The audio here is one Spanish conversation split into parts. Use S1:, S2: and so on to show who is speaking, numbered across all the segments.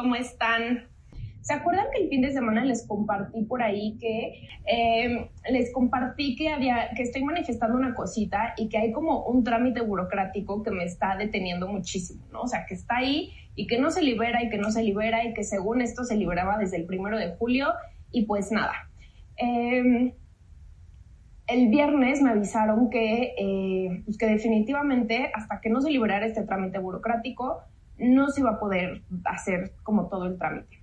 S1: ¿Cómo están? ¿Se acuerdan que el fin de semana les compartí por ahí que em, les compartí que había que estoy manifestando una cosita y que hay como un trámite burocrático que me está deteniendo muchísimo, ¿no? O sea, que está ahí y que no se libera y que no se libera y que según esto se liberaba desde el primero de julio y pues nada. Em, el viernes me avisaron que, eh, pues que definitivamente hasta que no se liberara este trámite burocrático no se iba a poder hacer como todo el trámite.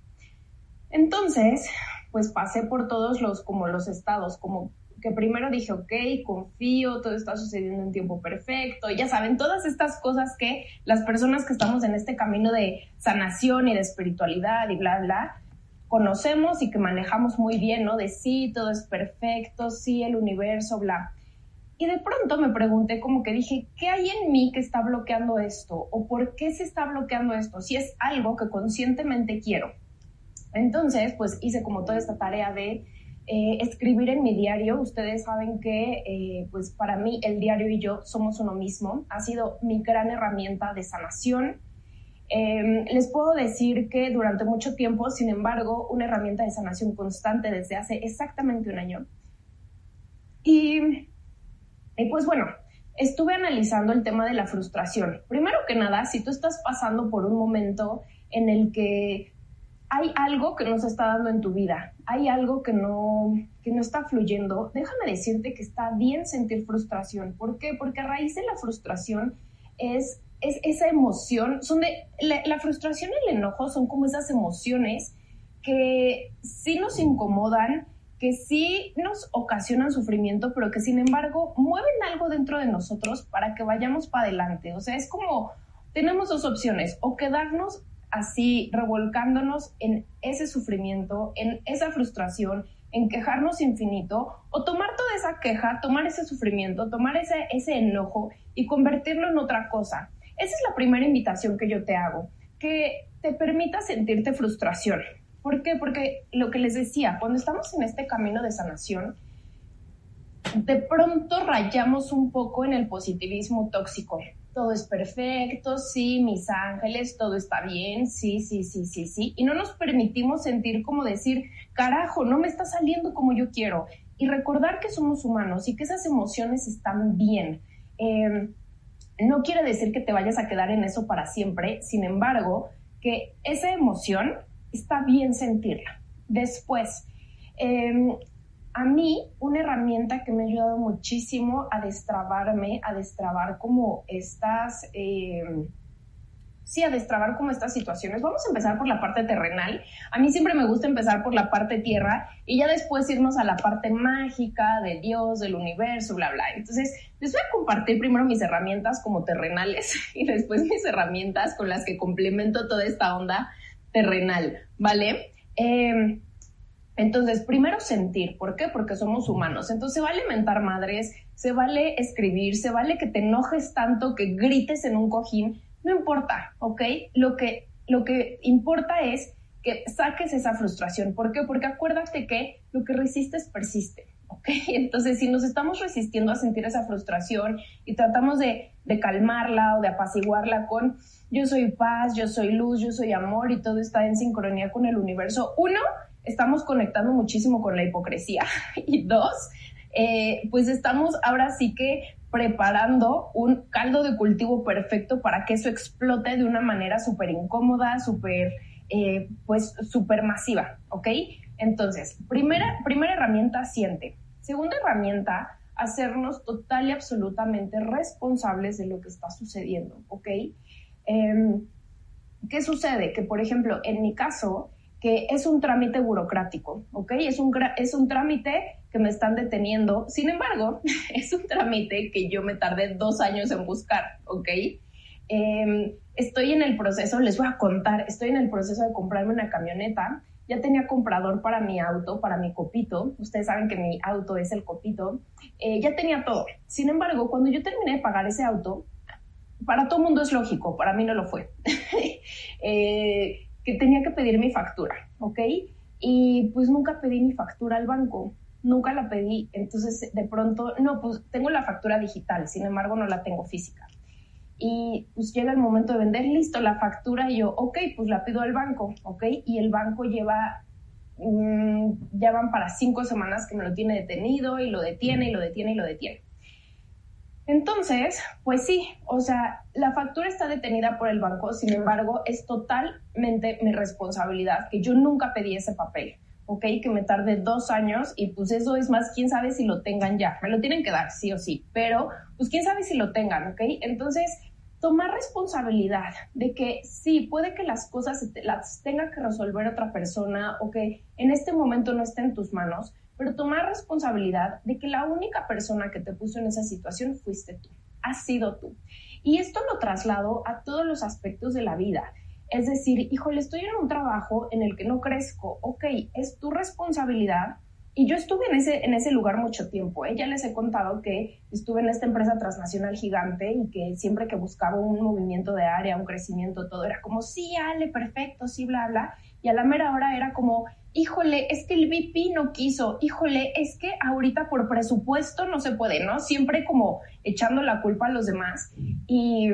S1: Entonces, pues pasé por todos los, como los estados, como que primero dije, ok, confío, todo está sucediendo en tiempo perfecto, ya saben, todas estas cosas que las personas que estamos en este camino de sanación y de espiritualidad y bla, bla, conocemos y que manejamos muy bien, ¿no? De sí, todo es perfecto, sí, el universo, bla. Y de pronto me pregunté como que dije, ¿qué hay en mí que está bloqueando esto? ¿O por qué se está bloqueando esto? Si es algo que conscientemente quiero. Entonces, pues hice como toda esta tarea de eh, escribir en mi diario. Ustedes saben que, eh, pues para mí, el diario y yo somos uno mismo. Ha sido mi gran herramienta de sanación. Em, les puedo decir que durante mucho tiempo, sin embargo, una herramienta de sanación constante desde hace exactamente un año. Y y pues bueno, estuve analizando el tema de la frustración. Primero que nada, si tú estás pasando por un momento en el que hay algo que no se está dando en tu vida, hay algo que no, que no está fluyendo, déjame decirte que está bien sentir frustración. ¿Por qué? Porque a raíz de la frustración es, es esa emoción, son de, la, la frustración y el enojo son como esas emociones que sí nos incomodan, que sí nos ocasionan sufrimiento, pero que sin embargo mueven algo dentro de nosotros para que vayamos para adelante. O sea, es como, tenemos dos opciones, o quedarnos así revolcándonos en ese sufrimiento, en esa frustración, en quejarnos infinito, o tomar toda esa queja, tomar ese sufrimiento, tomar ese, ese enojo y convertirlo en otra cosa. Esa es la primera invitación que yo te hago, que te permita sentirte frustración. ¿Por qué? Porque lo que les decía, cuando estamos en este camino de sanación, de pronto rayamos un poco en el positivismo tóxico. Todo es perfecto, sí, mis ángeles, todo está bien, sí, sí, sí, sí, sí. Y no nos permitimos sentir como decir, carajo, no me está saliendo como yo quiero. Y recordar que somos humanos y que esas emociones están bien. Em, no quiere decir que te vayas a quedar en eso para siempre, sin embargo, que esa emoción está bien sentirla. Después, em, a mí una herramienta que me ha ayudado muchísimo a destrabarme, a destrabar como estas, em, sí, a destrabar como estas situaciones. Vamos a empezar por la parte terrenal. A mí siempre me gusta empezar por la parte tierra y ya después irnos a la parte mágica de Dios, del universo, bla, bla. Entonces, les voy a compartir primero mis herramientas como terrenales y después mis herramientas con las que complemento toda esta onda terrenal, ¿vale? Em, entonces, primero sentir, ¿por qué? Porque somos humanos. Entonces, se vale mentar madres, se vale escribir, se vale que te enojes tanto, que grites en un cojín, no importa, ¿ok? Lo que, lo que importa es que saques esa frustración. ¿Por qué? Porque acuérdate que lo que resistes persiste. ¿Ok? Entonces, si nos estamos resistiendo a sentir esa frustración y tratamos de, de, calmarla o de apaciguarla con yo soy paz, yo soy luz, yo soy amor y todo está en sincronía con el universo, uno, estamos conectando muchísimo con la hipocresía y dos, eh, pues estamos ahora sí que preparando un caldo de cultivo perfecto para que eso explote de una manera súper incómoda, súper, eh, pues, súper masiva, ¿ok? Entonces, primera, primera herramienta, siente. Segunda herramienta, hacernos total y absolutamente responsables de lo que está sucediendo, ¿ok? Em, ¿Qué sucede? Que, por ejemplo, en mi caso, que es un trámite burocrático, ¿ok? Es un, es un trámite que me están deteniendo. Sin embargo, es un trámite que yo me tardé dos años en buscar, ¿ok? Em, estoy en el proceso, les voy a contar, estoy en el proceso de comprarme una camioneta. Ya tenía comprador para mi auto, para mi copito. Ustedes saben que mi auto es el copito. Eh, ya tenía todo. Sin embargo, cuando yo terminé de pagar ese auto, para todo mundo es lógico, para mí no lo fue. eh, que tenía que pedir mi factura, ¿ok? Y pues nunca pedí mi factura al banco, nunca la pedí. Entonces, de pronto, no, pues tengo la factura digital, sin embargo, no la tengo física. Y pues llega el momento de vender, listo, la factura, y yo, ok, pues la pido al banco, ¿ok? Y el banco lleva, mmm, ya van para cinco semanas que me lo tiene detenido, y lo detiene, y lo detiene, y lo detiene. Entonces, pues sí, o sea, la factura está detenida por el banco, sin embargo, es totalmente mi responsabilidad, que yo nunca pedí ese papel, ¿ok? Que me tarde dos años y pues eso es más, quién sabe si lo tengan ya, me lo tienen que dar, sí o sí, pero pues quién sabe si lo tengan, ¿ok? Entonces, tomar responsabilidad de que sí, puede que las cosas las tenga que resolver otra persona o que en este momento no esté en tus manos, pero tomar responsabilidad de que la única persona que te puso en esa situación fuiste tú, has sido tú. Y esto lo traslado a todos los aspectos de la vida. Es decir, híjole, estoy en un trabajo en el que no crezco, ok, es tu responsabilidad. Y yo estuve en ese, en ese lugar mucho tiempo. ¿eh? Ya les he contado que estuve en esta empresa transnacional gigante y que siempre que buscaba un movimiento de área, un crecimiento, todo era como, sí, Ale, perfecto, sí, bla, bla. Y a la mera hora era como, híjole, es que el VP no quiso, híjole, es que ahorita por presupuesto no se puede, ¿no? Siempre como echando la culpa a los demás. Y,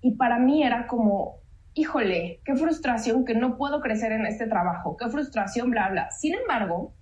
S1: y para mí era como, híjole, qué frustración que no puedo crecer en este trabajo, qué frustración, bla, bla. Sin embargo,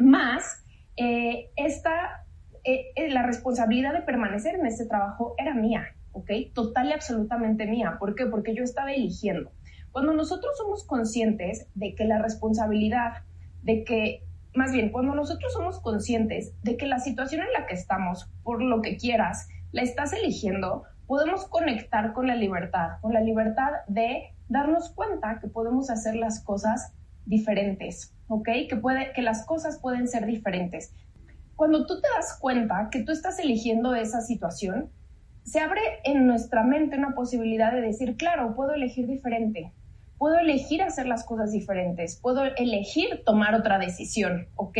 S1: más, eh, esta, eh, eh, la responsabilidad de permanecer en este trabajo era mía, ¿ok? Total y absolutamente mía. ¿Por qué? Porque yo estaba eligiendo. Cuando nosotros somos conscientes de que la responsabilidad, de que, más bien, cuando nosotros somos conscientes de que la situación en la que estamos, por lo que quieras, la estás eligiendo, podemos conectar con la libertad, con la libertad de darnos cuenta que podemos hacer las cosas diferentes, ¿ok? Que, puede, que las cosas pueden ser diferentes. Cuando tú te das cuenta que tú estás eligiendo esa situación, se abre en nuestra mente una posibilidad de decir, claro, puedo elegir diferente, puedo elegir hacer las cosas diferentes, puedo elegir tomar otra decisión, ¿ok?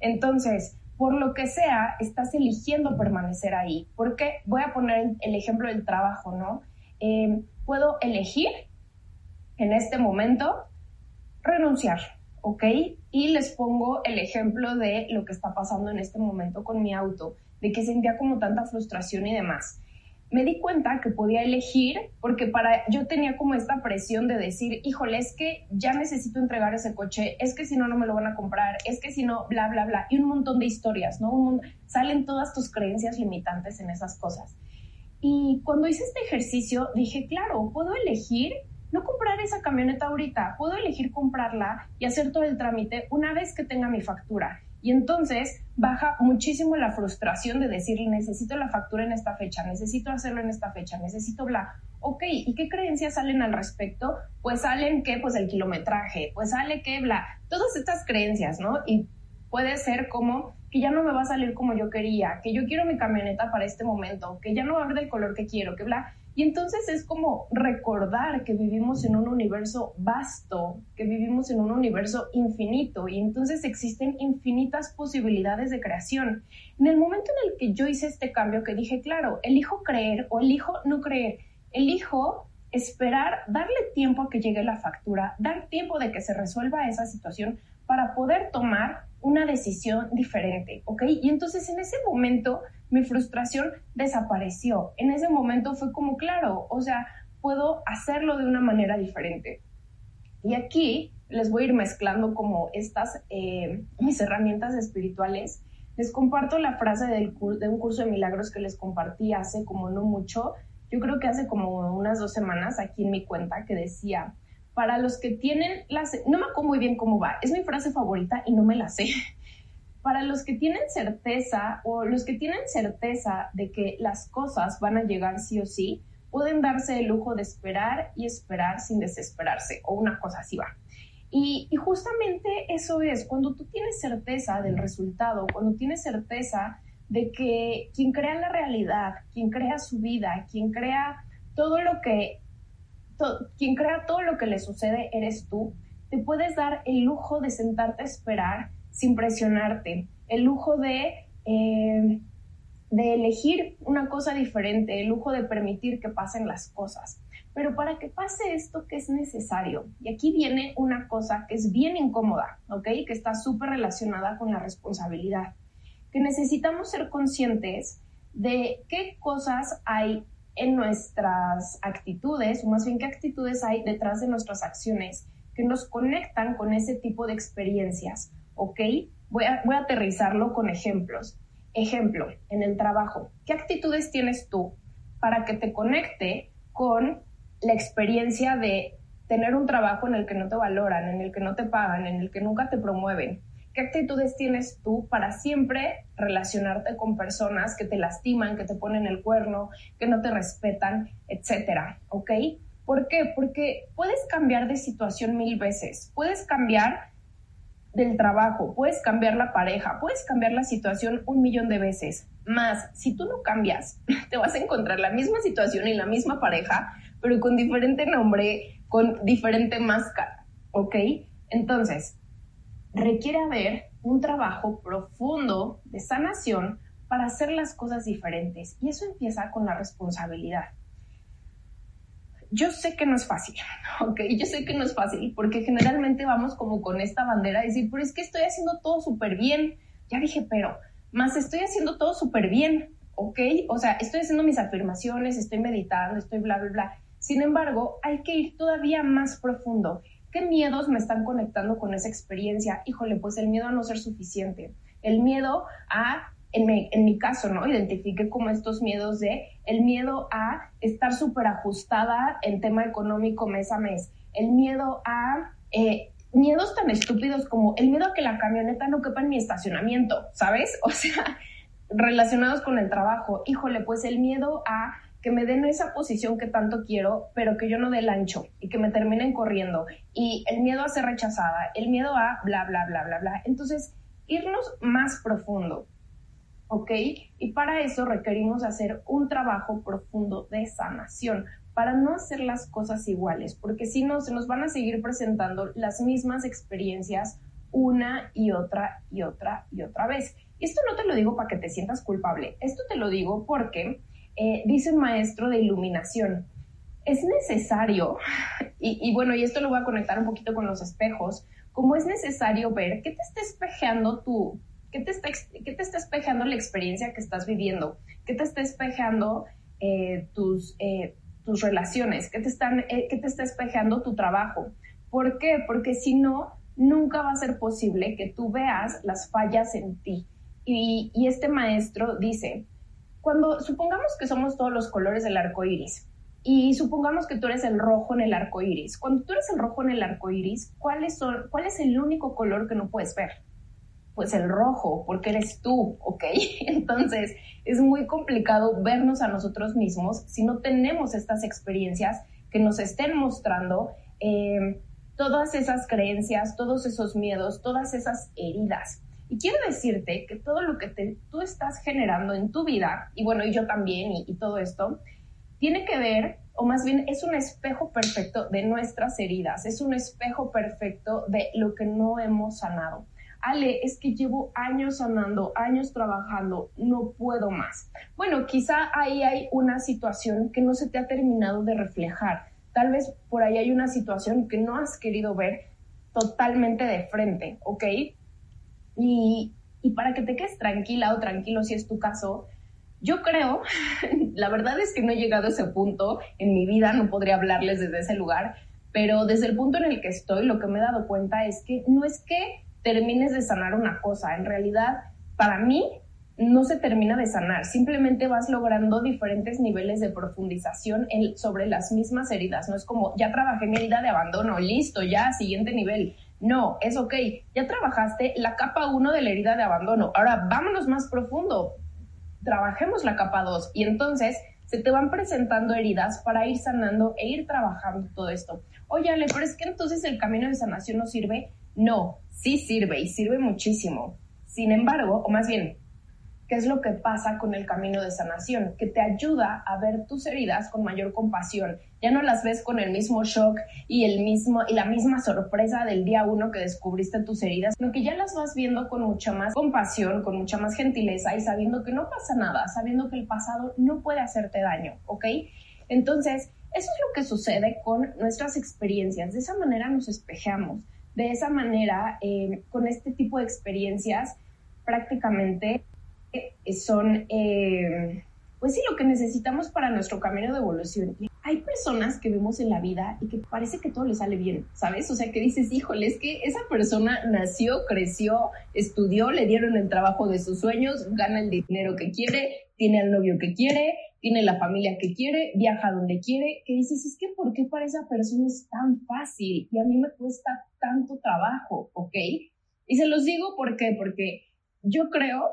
S1: Entonces, por lo que sea, estás eligiendo permanecer ahí. Porque voy a poner el ejemplo del trabajo, ¿no? Eh, puedo elegir en este momento renunciar, ¿ok? Y les pongo el ejemplo de lo que está pasando en este momento con mi auto, de que sentía como tanta frustración y demás me di cuenta que podía elegir porque para yo tenía como esta presión de decir, híjole, es que ya necesito entregar ese coche, es que si no no me lo van a comprar, es que si no bla bla bla y un montón de historias, ¿no? salen todas tus creencias limitantes en esas cosas. Y cuando hice este ejercicio dije, claro, puedo elegir no comprar esa camioneta ahorita, puedo elegir comprarla y hacer todo el trámite una vez que tenga mi factura y entonces baja muchísimo la frustración de decir, necesito la factura en esta fecha, necesito hacerlo en esta fecha, necesito bla. Ok, ¿y qué creencias salen al respecto? Pues salen que, pues el kilometraje, pues sale que bla, todas estas creencias, ¿no? Y puede ser como que ya no me va a salir como yo quería, que yo quiero mi camioneta para este momento, que ya no va a haber del color que quiero, que bla. Y entonces es como recordar que vivimos en un universo vasto, que vivimos en un universo infinito y entonces existen infinitas posibilidades de creación. En el momento en el que yo hice este cambio, que dije, claro, elijo creer o elijo no creer, elijo esperar, darle tiempo a que llegue la factura, dar tiempo de que se resuelva esa situación para poder tomar una decisión diferente, ¿ok? Y entonces en ese momento mi frustración desapareció. En ese momento fue como, claro, o sea, puedo hacerlo de una manera diferente. Y aquí les voy a ir mezclando como estas, eh, mis herramientas espirituales Les comparto la frase de un curso de milagros que les compartí hace como no mucho, yo creo que hace como unas dos semanas aquí en mi cuenta, que decía, para los que tienen las... No me acuerdo muy bien cómo va, es mi frase favorita y no me la sé. Para los que tienen certeza o los que tienen certeza de que las cosas van a llegar sí o sí, pueden darse el lujo de esperar y esperar sin desesperarse, o una cosa así va. Y, justamente eso es, cuando tú tienes certeza del resultado, cuando tienes certeza de que quien crea la realidad, quien crea su vida, quien crea todo lo que, quien crea todo lo que le sucede eres tú, te puedes dar el lujo de sentarte a esperar sin presionarte, el lujo de eh, de elegir una cosa diferente, el lujo de permitir que pasen las cosas. Pero para que pase esto que es necesario, y aquí viene una cosa que es bien incómoda, ¿ok? Que está súper relacionada con la responsabilidad, que necesitamos ser conscientes de qué cosas hay en nuestras actitudes, o más bien qué actitudes hay detrás de nuestras acciones que nos conectan con ese tipo de experiencias, ¿ok? Voy a, aterrizarlo con ejemplos. Ejemplo, en el trabajo, ¿qué actitudes tienes tú para que te conecte con la experiencia de tener un trabajo en el que no te valoran, en el que no te pagan, en el que nunca te promueven? ¿Qué actitudes tienes tú para siempre relacionarte con personas que te lastiman, que te ponen el cuerno, que no te respetan, etcétera? ¿Ok? ¿Por qué? Porque puedes cambiar de situación mil veces, puedes cambiar del trabajo, puedes cambiar la pareja, puedes cambiar la situación un millón de veces. Más, si tú no cambias, te vas a encontrar la misma situación y la misma pareja, pero con diferente nombre, con diferente máscara, ¿ok? Entonces, requiere haber un trabajo profundo de sanación para hacer las cosas diferentes y eso empieza con la responsabilidad yo sé que no es fácil, ¿ok? Yo sé que no es fácil porque generalmente vamos como con esta bandera de decir, pero es que estoy haciendo todo súper bien. Ya dije, pero, más estoy haciendo todo súper bien, ¿ok? O sea, estoy haciendo mis afirmaciones, estoy meditando, estoy bla, bla, bla. Sin embargo, hay que ir todavía más profundo. ¿Qué miedos me están conectando con esa experiencia? Híjole, pues el miedo a no ser suficiente, el miedo a en mi, en mi, caso, ¿no? Identifique como estos miedos de el miedo a estar súper ajustada en tema económico mes a mes, el miedo a eh, miedos tan estúpidos como el miedo a que la camioneta no quepa en mi estacionamiento, ¿sabes? O sea, relacionados con el trabajo. Híjole, pues el miedo a que me den esa posición que tanto quiero, pero que yo no dé el ancho y que me terminen corriendo. Y el miedo a ser rechazada, el miedo a bla, bla, bla, bla, bla. Entonces, irnos más profundo. ¿Ok? Y para eso requerimos hacer un trabajo profundo de sanación, para no hacer las cosas iguales, porque si no, se nos van a seguir presentando las mismas experiencias una y otra y otra y otra vez. Y esto no te lo digo para que te sientas culpable, esto te lo digo porque eh, dice un maestro de iluminación, es necesario, y, bueno, y esto lo voy a conectar un poquito con los espejos, como es necesario ver qué te está espejeando tu, ¿Qué te, está, ¿Qué te está espejando la experiencia que estás viviendo? ¿Qué te está espejando eh, tus, eh, tus relaciones? ¿Qué te, están, eh, ¿Qué te está espejando tu trabajo? ¿Por qué? Porque si no, nunca va a ser posible que tú veas las fallas en ti. Y, y este maestro dice, cuando supongamos que somos todos los colores del arco iris, y supongamos que tú eres el rojo en el arco iris. Cuando tú eres el rojo en el arco iris, ¿cuál son, ¿cuál es el único color que no puedes ver? Pues el rojo, porque eres tú, ¿ok? Entonces es muy complicado vernos a nosotros mismos si no tenemos estas experiencias que nos estén mostrando em, todas esas creencias, todos esos miedos, todas esas heridas. Y quiero decirte que todo lo que tú estás generando en tu vida, y bueno, y yo también, y todo esto, tiene que ver, o más bien es un espejo perfecto de nuestras heridas, es un espejo perfecto de lo que no hemos sanado. Ale, es que llevo años sanando, años trabajando, no puedo más. Bueno, quizá ahí hay una situación que no se te ha terminado de reflejar. Tal vez por ahí hay una situación que no has querido ver totalmente de frente, ¿ok? Y, y para que te quedes tranquila o tranquilo si es tu caso, yo creo, la verdad es que no he llegado a ese punto en mi vida, no podría hablarles desde ese lugar, pero desde el punto en el que estoy, lo que me he dado cuenta es que no es que termines de sanar una cosa. En realidad, para mí, no se termina de sanar, simplemente vas logrando diferentes niveles de profundización sobre las mismas heridas. No es como, ya trabajé mi herida de abandono, listo, ya, siguiente nivel. No, es ok, ya trabajaste la capa 1 de la herida de abandono, ahora vámonos más profundo, trabajemos la capa 2 y entonces se te van presentando heridas para ir sanando e ir trabajando todo esto. Oye, Ale, pero es que entonces el camino de sanación no sirve. No, sí sirve y sirve muchísimo. Sin embargo, o más bien, ¿Qué es lo que pasa con el camino de sanación? Que te ayuda a ver tus heridas con mayor compasión. Ya no las ves con el mismo shock y, el mismo, y la misma sorpresa del día uno que descubriste tus heridas, sino que ya las vas viendo con mucha más compasión, con mucha más gentileza y sabiendo que no pasa nada, sabiendo que el pasado no puede hacerte daño, ¿ok? Entonces, eso es lo que sucede con nuestras experiencias. De esa manera nos espejamos. De esa manera, eh, con este tipo de experiencias, prácticamente son, eh, pues sí, lo que necesitamos para nuestro camino de evolución. Hay personas que vemos en la vida y que parece que todo le sale bien, ¿sabes? O sea, que dices, híjole, es que esa persona nació, creció, estudió, le dieron el trabajo de sus sueños, gana el dinero que quiere, tiene al novio que quiere, tiene la familia que quiere, viaja donde quiere, que dices, es que ¿por qué para esa persona es tan fácil y a mí me cuesta tanto trabajo, ¿ok? Y se los digo ¿por qué? porque yo creo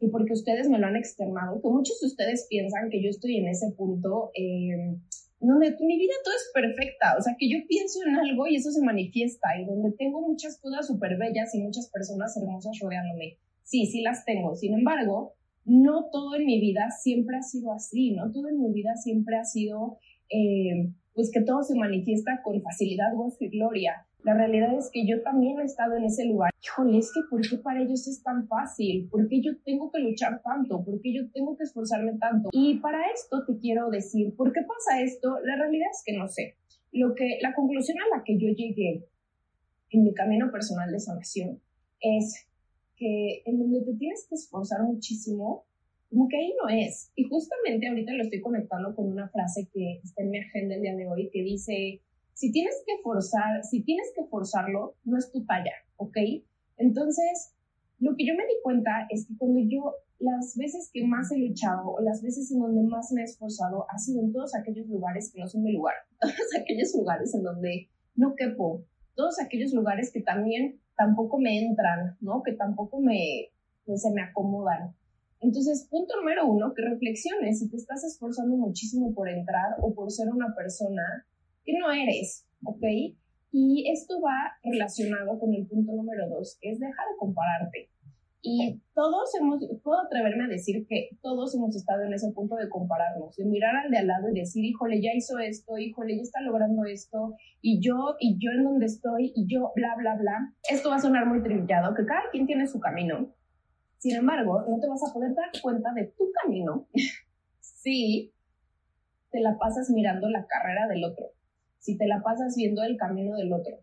S1: y porque ustedes me lo han externado, que muchos de ustedes piensan que yo estoy en ese punto eh, donde mi vida todo es perfecta, o sea, que yo pienso en algo y eso se manifiesta y donde tengo muchas cosas súper bellas y muchas personas hermosas rodeándome. Sí, sí las tengo. Sin embargo, no todo en mi vida siempre ha sido así, no todo en mi vida siempre ha sido, eh, pues que todo se manifiesta con facilidad, gozo y gloria. La realidad es que yo también he estado en ese lugar. Híjole, es que ¿por qué para ellos es tan fácil? ¿Por qué yo tengo que luchar tanto? ¿Por qué yo tengo que esforzarme tanto? Y para esto te quiero decir, ¿por qué pasa esto? La realidad es que no sé. Lo que, la conclusión a la que yo llegué en mi camino personal de sanación es que en donde te tienes que esforzar muchísimo, como que ahí no es. Y justamente ahorita lo estoy conectando con una frase que está en mi agenda el día de hoy que dice, si tienes que forzar, si tienes que forzarlo, no es tu talla, ¿ok? Entonces, lo que yo me di cuenta es que cuando yo, las veces que más he luchado o las veces en donde más me he esforzado, ha sido en todos aquellos lugares que no son mi lugar, todos aquellos lugares en donde no quepo, todos aquellos lugares que también tampoco me entran, ¿no? Que tampoco me, pues, se me acomodan. Entonces, punto número uno, que reflexiones si te estás esforzando muchísimo por entrar o por ser una persona que no eres, ¿ok? Y esto va relacionado con el punto número dos, que es dejar de compararte. Y todos hemos, puedo atreverme a decir que todos hemos estado en ese punto de compararnos, de mirar al de al lado y decir, híjole, ya hizo esto, híjole, ya está logrando esto, y yo, y yo en donde estoy, y yo, bla, bla, bla. Esto va a sonar muy trillado, que cada quien tiene su camino. Sin embargo, no te vas a poder dar cuenta de tu camino si te la pasas mirando la carrera del otro si te la pasas viendo el camino del otro.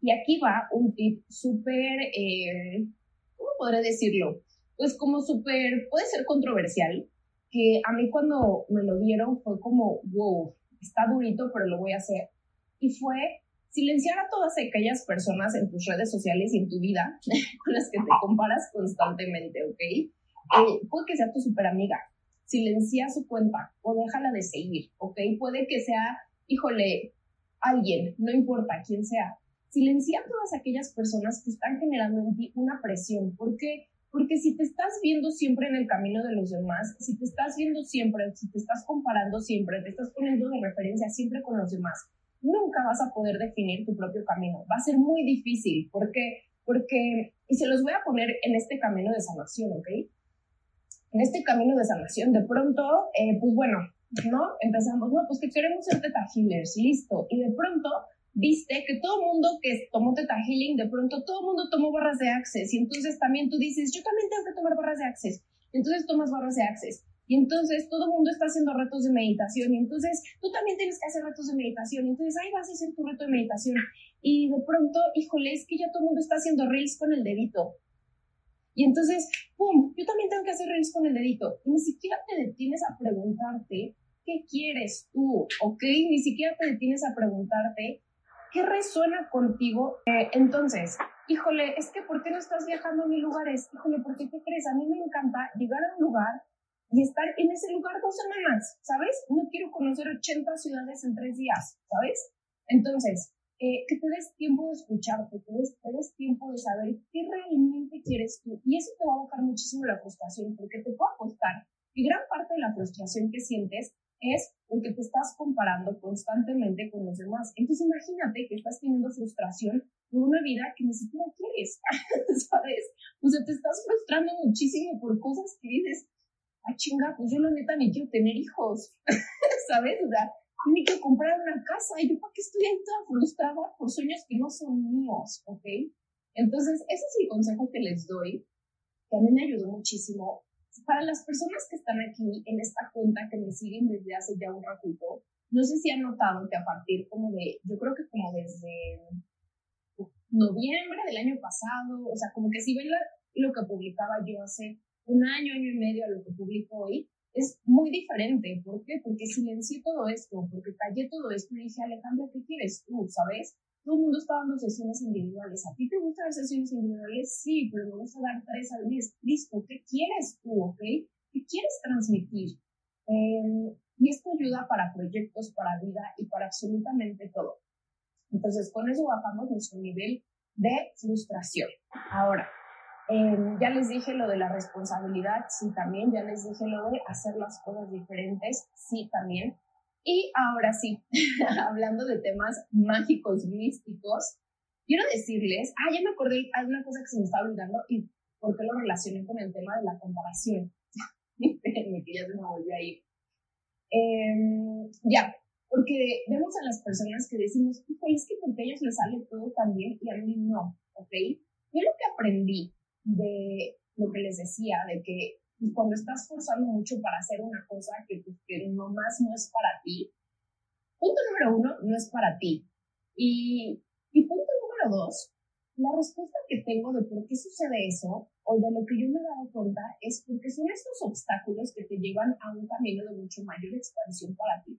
S1: Y aquí va un tip súper, eh, ¿cómo podré decirlo? Pues como súper, puede ser controversial, que a mí cuando me lo dieron fue como, wow, está durito, pero lo voy a hacer. Y fue silenciar a todas aquellas personas en tus redes sociales y en tu vida con las que te comparas constantemente, ¿ok? Eh, puede que sea tu super amiga, silencia su cuenta o déjala de seguir, ¿ok? Puede que sea, híjole, alguien, no importa quién sea, silencia a todas aquellas personas que están generando en ti una presión. ¿Por qué? Porque si te estás viendo siempre en el camino de los demás, si te estás viendo siempre, si te estás comparando siempre, te estás poniendo de referencia siempre con los demás, nunca vas a poder definir tu propio camino. Va a ser muy difícil. ¿Por qué? Porque, y se los voy a poner en este camino de sanación, ¿ok? En este camino de sanación, de pronto, eh, pues bueno, ¿no? Empezamos, no, pues que queremos ser teta healers, listo. Y de pronto viste que todo mundo que tomó teta healing, de pronto todo mundo tomó barras de access. Y entonces también tú dices, yo también tengo que tomar barras de access. Entonces tomas barras de access. Y entonces todo el mundo está haciendo retos de meditación. Y entonces tú también tienes que hacer retos de meditación. Y entonces ahí vas a hacer tu reto de meditación. Y de pronto, híjole, es que ya todo el mundo está haciendo reels con el dedito. Y entonces, ¡pum! Yo también tengo que hacer reels con el dedito. Y ni siquiera te detienes a preguntarte qué quieres tú, ¿ok? Ni siquiera te detienes a preguntarte qué resuena contigo. Eh, entonces, híjole, es que ¿por qué no estás viajando a mil lugares? Híjole, ¿por qué qué crees? A mí me encanta llegar a un lugar y estar en ese lugar dos semanas, ¿sabes? No quiero conocer 80 ciudades en tres días, ¿sabes? Entonces, eh, que te des tiempo de escucharte, que te des, te des tiempo de saber qué realmente quieres tú. Y eso te va a bajar muchísimo la frustración, porque te puedo apostar que gran parte de la frustración que sientes es porque te estás comparando constantemente con los demás. Entonces imagínate que estás teniendo frustración por una vida que ni siquiera quieres, ¿sabes? O sea, te estás frustrando muchísimo por cosas que dices, ah, chinga, pues yo la neta ni quiero tener hijos, ¿sabes? O sea, ni quiero comprar una casa, y yo para qué estoy ahí toda frustrada por sueños que no son míos, ¿ok? Entonces, ese es el consejo que les doy, que a mí me ayudó muchísimo. Para las personas que están aquí en esta cuenta, que me siguen desde hace ya un ratito, no sé si han notado que a partir como de, yo creo que como desde noviembre del año pasado, o sea, como que si ven lo que publicaba yo hace un año, año y medio a lo que publico hoy, es muy diferente. ¿Por qué? Porque silencié todo esto, porque callé todo esto y dije, Alejandra, ¿qué quieres tú? ¿Sabes? Todo el mundo está dando sesiones individuales. ¿A ti te gustan las sesiones individuales? Sí, pero me gusta dar tres al mes. Listo, ¿qué quieres tú? ¿Ok? ¿Qué quieres transmitir? Eh, y esto ayuda para proyectos, para vida y para absolutamente todo. Entonces, con eso bajamos nuestro nivel de frustración. Ahora, Em, ya les dije lo de la responsabilidad, sí también, ya les dije lo de hacer las cosas diferentes, sí también. Y ahora sí, hablando de temas mágicos, místicos, quiero decirles, ah, ya me acordé, hay una cosa que se me está olvidando y por qué lo relacioné con el tema de la comparación. Espérenme que ya se me volvió a ir. Em, ya, porque vemos a las personas que decimos, es que porque ellos les sale todo tan bien y a mí no, ¿ok? Yo lo que aprendí de lo que les decía, de que cuando estás forzando mucho para hacer una cosa que, pues, que nomás no es para ti, punto número uno, no es para ti. Y, y punto número dos, la respuesta que tengo de por qué sucede eso o de lo que yo me he dado cuenta es porque son estos obstáculos que te llevan a un camino de mucho mayor expansión para ti.